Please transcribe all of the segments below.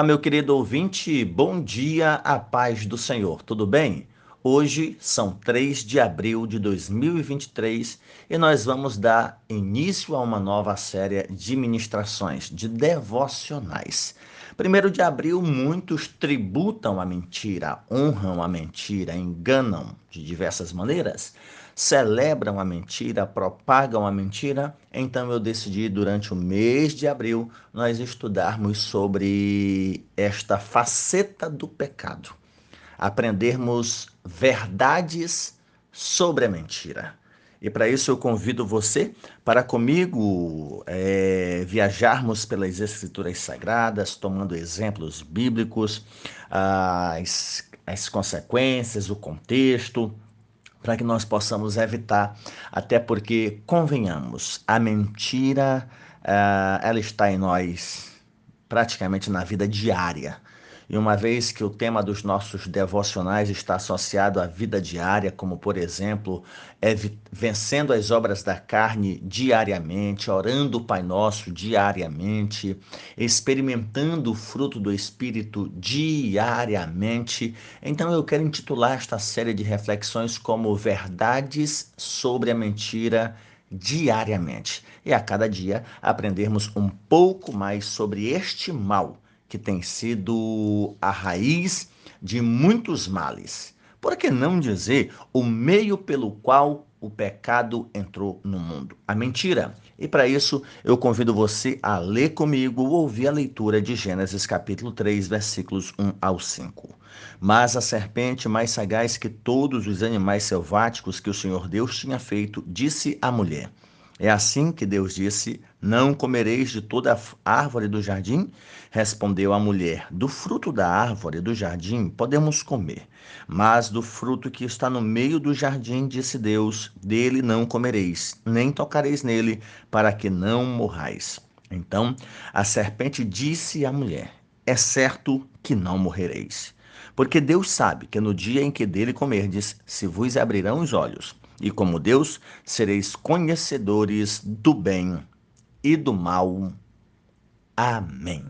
Olá, meu querido ouvinte, bom dia, a paz do Senhor, tudo bem? Hoje são 3 de abril de 2023 e nós vamos dar início a uma nova série de ministrações, de devocionais. Primeiro de abril, muitos tributam a mentira, honram a mentira, enganam de diversas maneiras celebram a mentira, propagam a mentira, então eu decidi durante o mês de abril nós estudarmos sobre esta faceta do pecado, aprendermos verdades sobre a mentira. E para isso eu convido você para comigo é, viajarmos pelas Escrituras Sagradas, tomando exemplos bíblicos, as, as consequências, o contexto, para que nós possamos evitar, até porque, convenhamos, a mentira, uh, ela está em nós praticamente na vida diária. E uma vez que o tema dos nossos devocionais está associado à vida diária, como por exemplo, é vencendo as obras da carne diariamente, orando o Pai Nosso diariamente, experimentando o fruto do Espírito diariamente, então eu quero intitular esta série de reflexões como Verdades sobre a Mentira diariamente. E a cada dia aprendermos um pouco mais sobre este mal que tem sido a raiz de muitos males. Por que não dizer o meio pelo qual o pecado entrou no mundo? A mentira. E para isso, eu convido você a ler comigo ou ouvir a leitura de Gênesis capítulo 3, versículos 1 ao 5. Mas a serpente, mais sagaz que todos os animais selváticos que o Senhor Deus tinha feito, disse à mulher: é assim que Deus disse: Não comereis de toda árvore do jardim? Respondeu a mulher: Do fruto da árvore do jardim podemos comer, mas do fruto que está no meio do jardim, disse Deus: Dele não comereis, nem tocareis nele, para que não morrais. Então a serpente disse à mulher: É certo que não morrereis. Porque Deus sabe que no dia em que dele comerdes, se vos abrirão os olhos e como Deus sereis conhecedores do bem e do mal. Amém.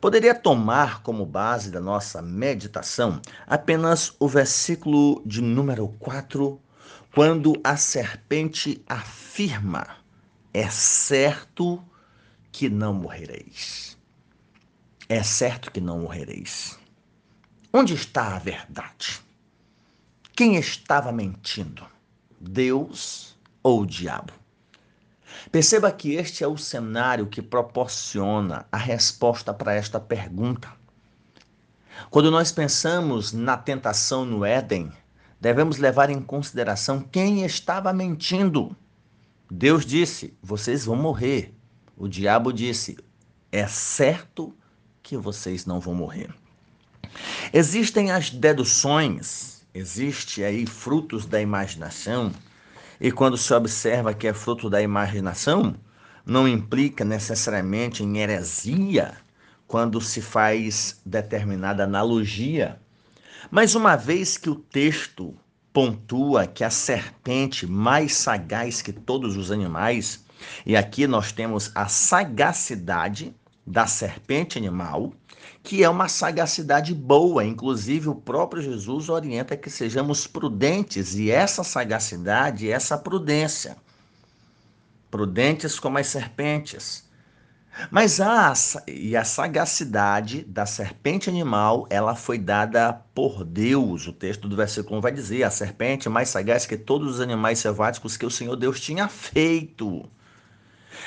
Poderia tomar como base da nossa meditação apenas o versículo de número 4, quando a serpente afirma: É certo que não morrereis. É certo que não morrereis. Onde está a verdade? Quem estava mentindo? Deus ou o diabo? Perceba que este é o cenário que proporciona a resposta para esta pergunta. Quando nós pensamos na tentação no Éden, devemos levar em consideração quem estava mentindo. Deus disse: vocês vão morrer. O diabo disse: é certo que vocês não vão morrer. Existem as deduções Existe aí frutos da imaginação, e quando se observa que é fruto da imaginação, não implica necessariamente em heresia quando se faz determinada analogia. Mas uma vez que o texto pontua que a serpente mais sagaz que todos os animais, e aqui nós temos a sagacidade da serpente animal, que é uma sagacidade boa. Inclusive, o próprio Jesus orienta que sejamos prudentes, e essa sagacidade, essa prudência. Prudentes como as serpentes. Mas a, e a sagacidade da serpente animal, ela foi dada por Deus. O texto do versículo 1 vai dizer: a serpente mais sagaz que todos os animais selváticos que o Senhor Deus tinha feito.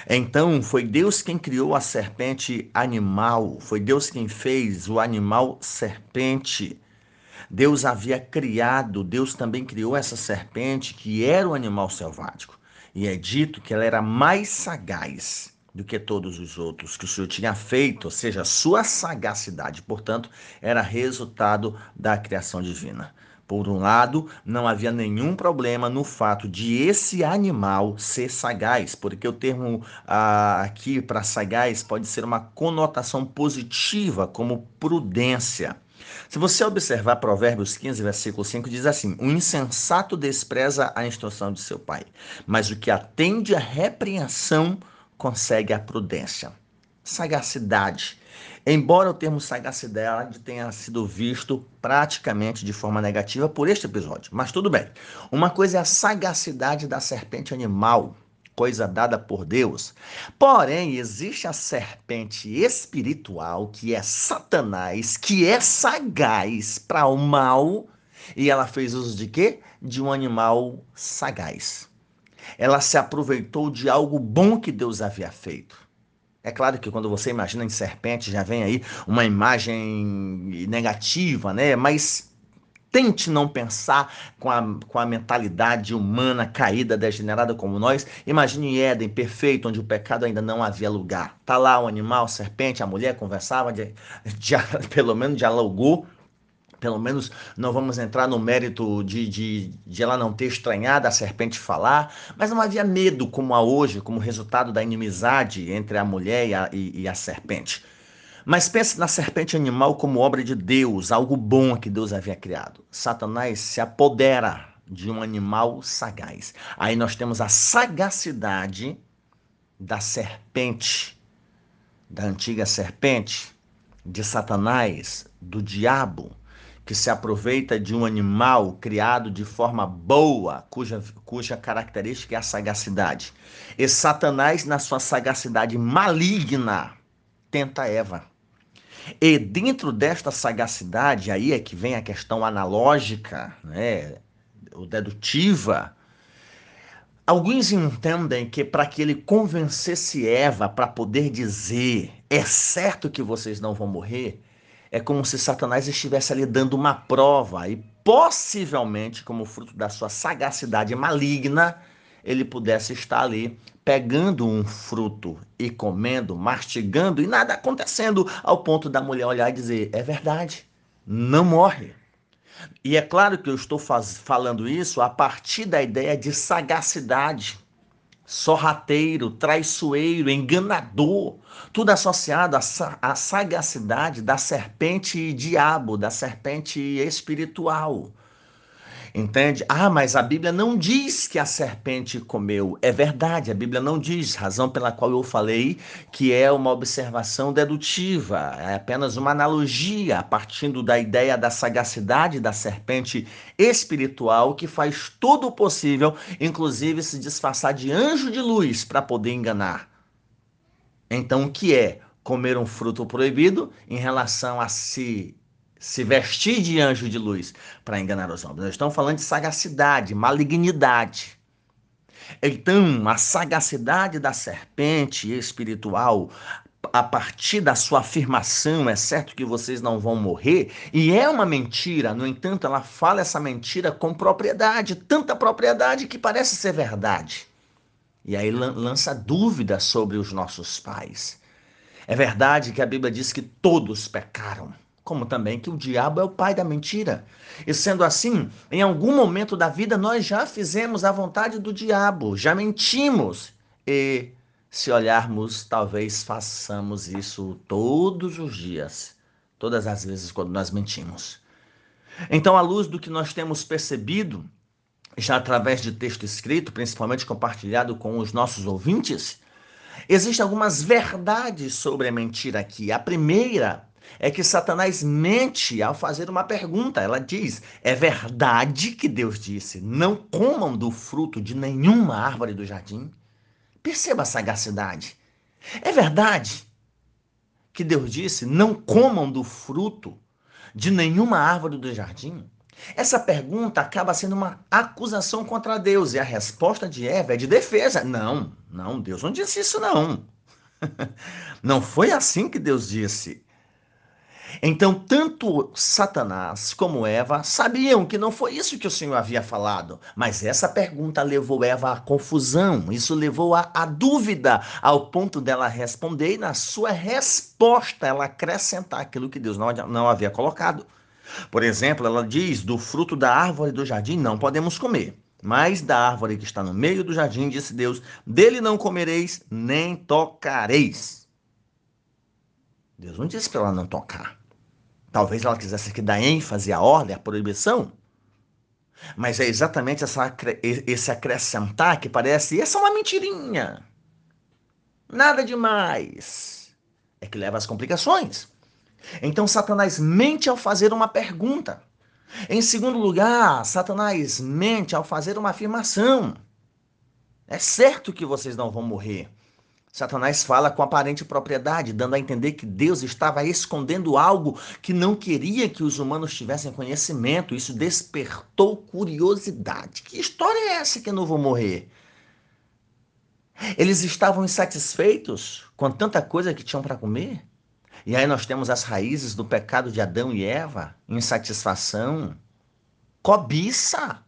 Então, foi Deus quem criou a serpente animal, foi Deus quem fez o animal serpente. Deus havia criado, Deus também criou essa serpente que era o animal selvático. E é dito que ela era mais sagaz do que todos os outros que o Senhor tinha feito, ou seja, sua sagacidade, portanto, era resultado da criação divina. Por um lado, não havia nenhum problema no fato de esse animal ser sagaz, porque o termo ah, aqui para sagaz pode ser uma conotação positiva, como prudência. Se você observar Provérbios 15, versículo 5, diz assim: O insensato despreza a instrução de seu pai, mas o que atende à repreensão consegue a prudência. Sagacidade Embora o termo sagacidade tenha sido visto praticamente de forma negativa por este episódio, mas tudo bem. Uma coisa é a sagacidade da serpente animal, coisa dada por Deus. Porém, existe a serpente espiritual, que é Satanás, que é sagaz para o mal, e ela fez uso de quê? De um animal sagaz. Ela se aproveitou de algo bom que Deus havia feito. É claro que quando você imagina em serpente, já vem aí uma imagem negativa, né? Mas Tente não pensar com a, com a mentalidade humana caída, degenerada como nós. Imagine Éden perfeito, onde o pecado ainda não havia lugar. Tá lá o animal, serpente, a mulher conversava, de, de, pelo menos dialogou. Pelo menos não vamos entrar no mérito de, de, de ela não ter estranhado a serpente falar, mas não havia medo como há hoje, como resultado da inimizade entre a mulher e a, e, e a serpente. Mas pense na serpente animal como obra de Deus, algo bom que Deus havia criado. Satanás se apodera de um animal sagaz. Aí nós temos a sagacidade da serpente, da antiga serpente, de Satanás, do diabo, que se aproveita de um animal criado de forma boa, cuja, cuja característica é a sagacidade. E Satanás, na sua sagacidade maligna, tenta Eva. E dentro desta sagacidade, aí é que vem a questão analógica, né, ou dedutiva. Alguns entendem que para que ele convencesse Eva para poder dizer é certo que vocês não vão morrer, é como se Satanás estivesse ali dando uma prova e possivelmente, como fruto da sua sagacidade maligna, ele pudesse estar ali pegando um fruto e comendo, mastigando e nada acontecendo, ao ponto da mulher olhar e dizer: é verdade, não morre. E é claro que eu estou faz, falando isso a partir da ideia de sagacidade, sorrateiro, traiçoeiro, enganador, tudo associado à sagacidade da serpente diabo, da serpente espiritual. Entende? Ah, mas a Bíblia não diz que a serpente comeu. É verdade, a Bíblia não diz, razão pela qual eu falei que é uma observação dedutiva, é apenas uma analogia, partindo da ideia da sagacidade da serpente espiritual que faz todo o possível, inclusive se disfarçar de anjo de luz para poder enganar. Então, o que é comer um fruto proibido em relação a se se vestir de anjo de luz para enganar os homens. Nós estamos falando de sagacidade, malignidade. Então, a sagacidade da serpente espiritual, a partir da sua afirmação, é certo que vocês não vão morrer, e é uma mentira, no entanto, ela fala essa mentira com propriedade, tanta propriedade que parece ser verdade. E aí lança dúvida sobre os nossos pais. É verdade que a Bíblia diz que todos pecaram como também que o diabo é o pai da mentira. E sendo assim, em algum momento da vida nós já fizemos a vontade do diabo, já mentimos. E se olharmos, talvez façamos isso todos os dias, todas as vezes quando nós mentimos. Então, à luz do que nós temos percebido, já através de texto escrito, principalmente compartilhado com os nossos ouvintes, existem algumas verdades sobre a mentira aqui. A primeira é que Satanás mente ao fazer uma pergunta. Ela diz: É verdade que Deus disse: Não comam do fruto de nenhuma árvore do jardim? Perceba a sagacidade. É verdade que Deus disse: Não comam do fruto de nenhuma árvore do jardim? Essa pergunta acaba sendo uma acusação contra Deus e a resposta de Eva é de defesa. Não, não, Deus não disse isso, não. Não foi assim que Deus disse. Então, tanto Satanás como Eva sabiam que não foi isso que o Senhor havia falado, mas essa pergunta levou Eva à confusão, isso levou à, à dúvida, ao ponto dela responder e, na sua resposta, ela acrescentar aquilo que Deus não, não havia colocado. Por exemplo, ela diz: do fruto da árvore do jardim não podemos comer. Mas da árvore que está no meio do jardim, disse Deus: dele não comereis, nem tocareis. Deus não disse para ela não tocar. Talvez ela quisesse aqui dar ênfase à ordem, à proibição. Mas é exatamente essa, esse acrescentar que parece, essa é uma mentirinha. Nada demais. é que leva às complicações. Então, Satanás mente ao fazer uma pergunta. Em segundo lugar, Satanás mente ao fazer uma afirmação. É certo que vocês não vão morrer. Satanás fala com aparente propriedade, dando a entender que Deus estava escondendo algo que não queria que os humanos tivessem conhecimento. Isso despertou curiosidade. Que história é essa que eu não vou morrer? Eles estavam insatisfeitos com tanta coisa que tinham para comer? E aí nós temos as raízes do pecado de Adão e Eva: insatisfação, cobiça,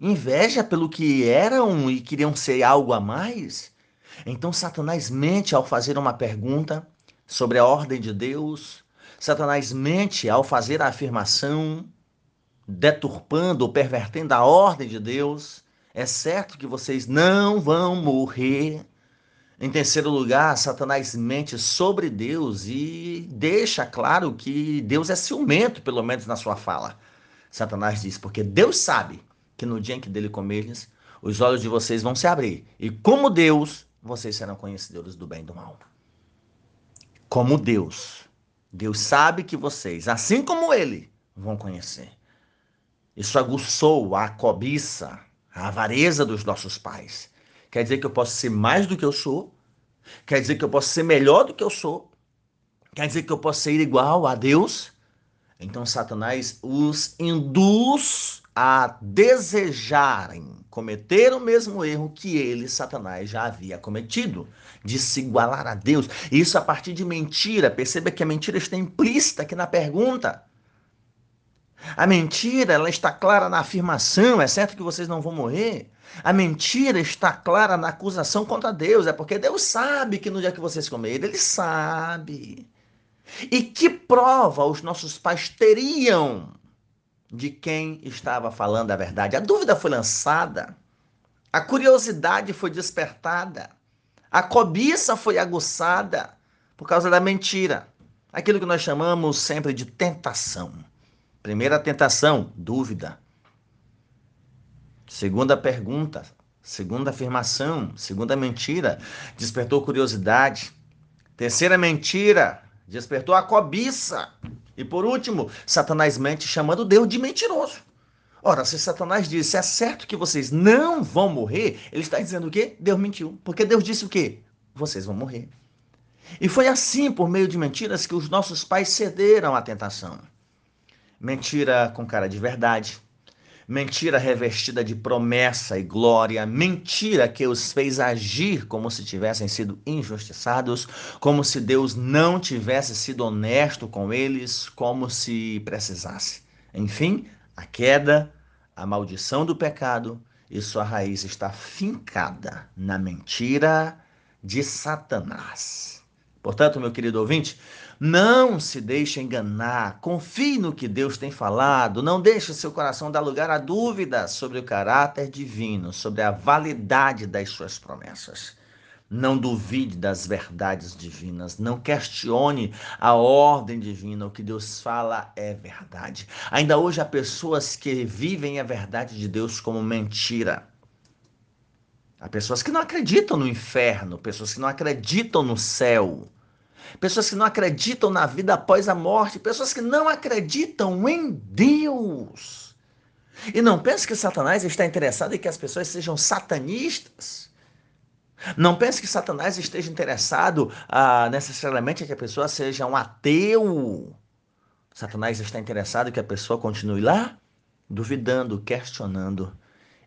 inveja pelo que eram e queriam ser algo a mais. Então Satanás mente ao fazer uma pergunta sobre a ordem de Deus. Satanás mente ao fazer a afirmação, deturpando ou pervertendo a ordem de Deus. É certo que vocês não vão morrer. Em terceiro lugar, Satanás mente sobre Deus e deixa claro que Deus é ciumento, pelo menos na sua fala. Satanás diz: porque Deus sabe que no dia em que dele comerdes, os olhos de vocês vão se abrir. E como Deus, vocês serão conhecedores do bem e do mal. Como Deus. Deus sabe que vocês, assim como Ele, vão conhecer. Isso aguçou a cobiça, a avareza dos nossos pais. Quer dizer que eu posso ser mais do que eu sou? Quer dizer que eu posso ser melhor do que eu sou? Quer dizer que eu posso ser igual a Deus? Então Satanás os induz a desejarem cometer o mesmo erro que ele, Satanás, já havia cometido, de se igualar a Deus. Isso a partir de mentira. Perceba que a mentira está implícita aqui na pergunta. A mentira, ela está clara na afirmação, é certo que vocês não vão morrer. A mentira está clara na acusação contra Deus, é porque Deus sabe que no dia que vocês comerem, ele sabe. E que prova os nossos pais teriam de quem estava falando a verdade. A dúvida foi lançada, a curiosidade foi despertada, a cobiça foi aguçada por causa da mentira. Aquilo que nós chamamos sempre de tentação. Primeira tentação, dúvida. Segunda pergunta, segunda afirmação, segunda mentira, despertou curiosidade. Terceira mentira, despertou a cobiça. E por último, Satanás mente chamando Deus de mentiroso. Ora, se Satanás disse, é certo que vocês não vão morrer, ele está dizendo o quê? Deus mentiu. Porque Deus disse o quê? Vocês vão morrer. E foi assim, por meio de mentiras, que os nossos pais cederam à tentação. Mentira com cara de verdade, mentira revestida de promessa e glória, mentira que os fez agir como se tivessem sido injustiçados, como se Deus não tivesse sido honesto com eles, como se precisasse. Enfim, a queda, a maldição do pecado e sua raiz está fincada na mentira de Satanás. Portanto, meu querido ouvinte, não se deixe enganar, confie no que Deus tem falado, não deixe seu coração dar lugar a dúvidas sobre o caráter divino, sobre a validade das suas promessas. Não duvide das verdades divinas, não questione a ordem divina, o que Deus fala é verdade. Ainda hoje há pessoas que vivem a verdade de Deus como mentira. Há pessoas que não acreditam no inferno, pessoas que não acreditam no céu pessoas que não acreditam na vida após a morte, pessoas que não acreditam em Deus. E não pense que Satanás está interessado em que as pessoas sejam satanistas. Não pense que Satanás esteja interessado ah, necessariamente em que a pessoa seja um ateu. Satanás está interessado em que a pessoa continue lá, duvidando, questionando.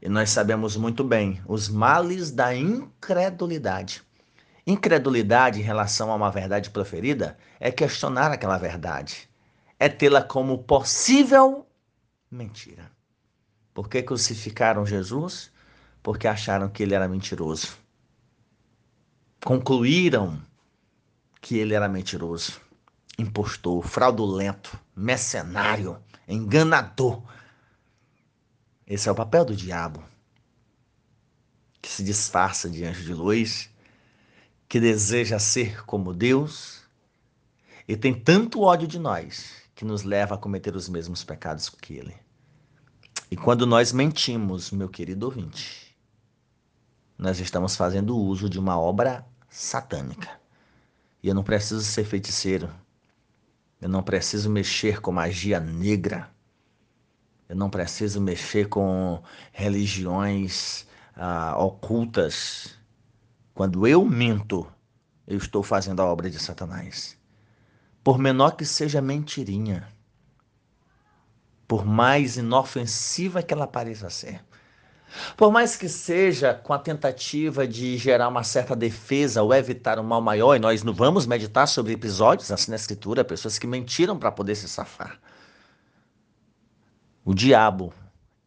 E nós sabemos muito bem os males da incredulidade. Incredulidade em relação a uma verdade proferida é questionar aquela verdade, é tê-la como possível mentira. Por que crucificaram Jesus? Porque acharam que ele era mentiroso. Concluíram que ele era mentiroso, impostor, fraudulento, mercenário, enganador. Esse é o papel do diabo, que se disfarça de anjo de luz que deseja ser como Deus e tem tanto ódio de nós que nos leva a cometer os mesmos pecados que ele. E quando nós mentimos, meu querido ouvinte, nós estamos fazendo uso de uma obra satânica. E eu não preciso ser feiticeiro. Eu não preciso mexer com magia negra. Eu não preciso mexer com religiões ah, ocultas. Quando eu minto, eu estou fazendo a obra de Satanás. Por menor que seja a mentirinha, por mais inofensiva que ela pareça ser, por mais que seja com a tentativa de gerar uma certa defesa ou evitar um mal maior, e nós não vamos meditar sobre episódios assim na Escritura, pessoas que mentiram para poder se safar. O diabo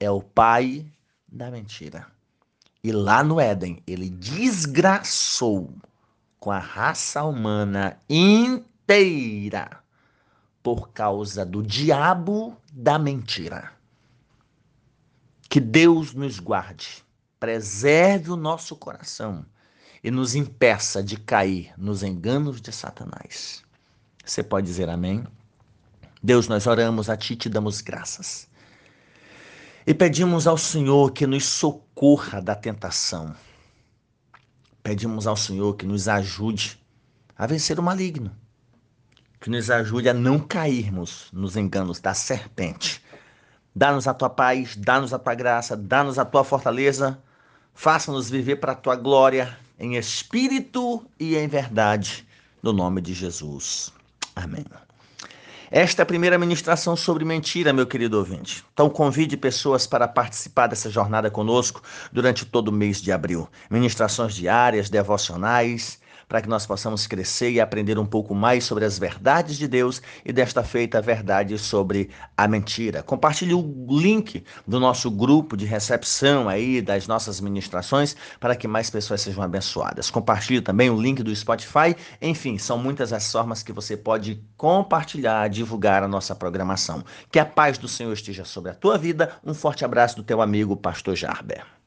é o pai da mentira. E lá no Éden, ele desgraçou com a raça humana inteira por causa do diabo da mentira. Que Deus nos guarde, preserve o nosso coração e nos impeça de cair nos enganos de Satanás. Você pode dizer amém? Deus, nós oramos a Ti e te damos graças. E pedimos ao Senhor que nos socorra da tentação. Pedimos ao Senhor que nos ajude a vencer o maligno. Que nos ajude a não cairmos nos enganos da serpente Dá-nos a tua paz, dá-nos a tua graça, dá-nos a tua fortaleza. Faça-nos viver para a tua glória, em espírito e em verdade, no nome de Jesus. Amém. Esta é a primeira ministração sobre mentira, meu querido ouvinte. Então convide pessoas para participar dessa jornada conosco durante todo o mês de abril. Ministrações diárias, devocionais, para que nós possamos crescer e aprender um pouco mais sobre as verdades de Deus e desta feita a verdade sobre a mentira. Compartilhe o link do nosso grupo de recepção aí das nossas ministrações para que mais pessoas sejam abençoadas. Compartilhe também o link do Spotify. Enfim, são muitas as formas que você pode compartilhar, divulgar a nossa programação. Que a paz do Senhor esteja sobre a tua vida. Um forte abraço do teu amigo Pastor Jarber.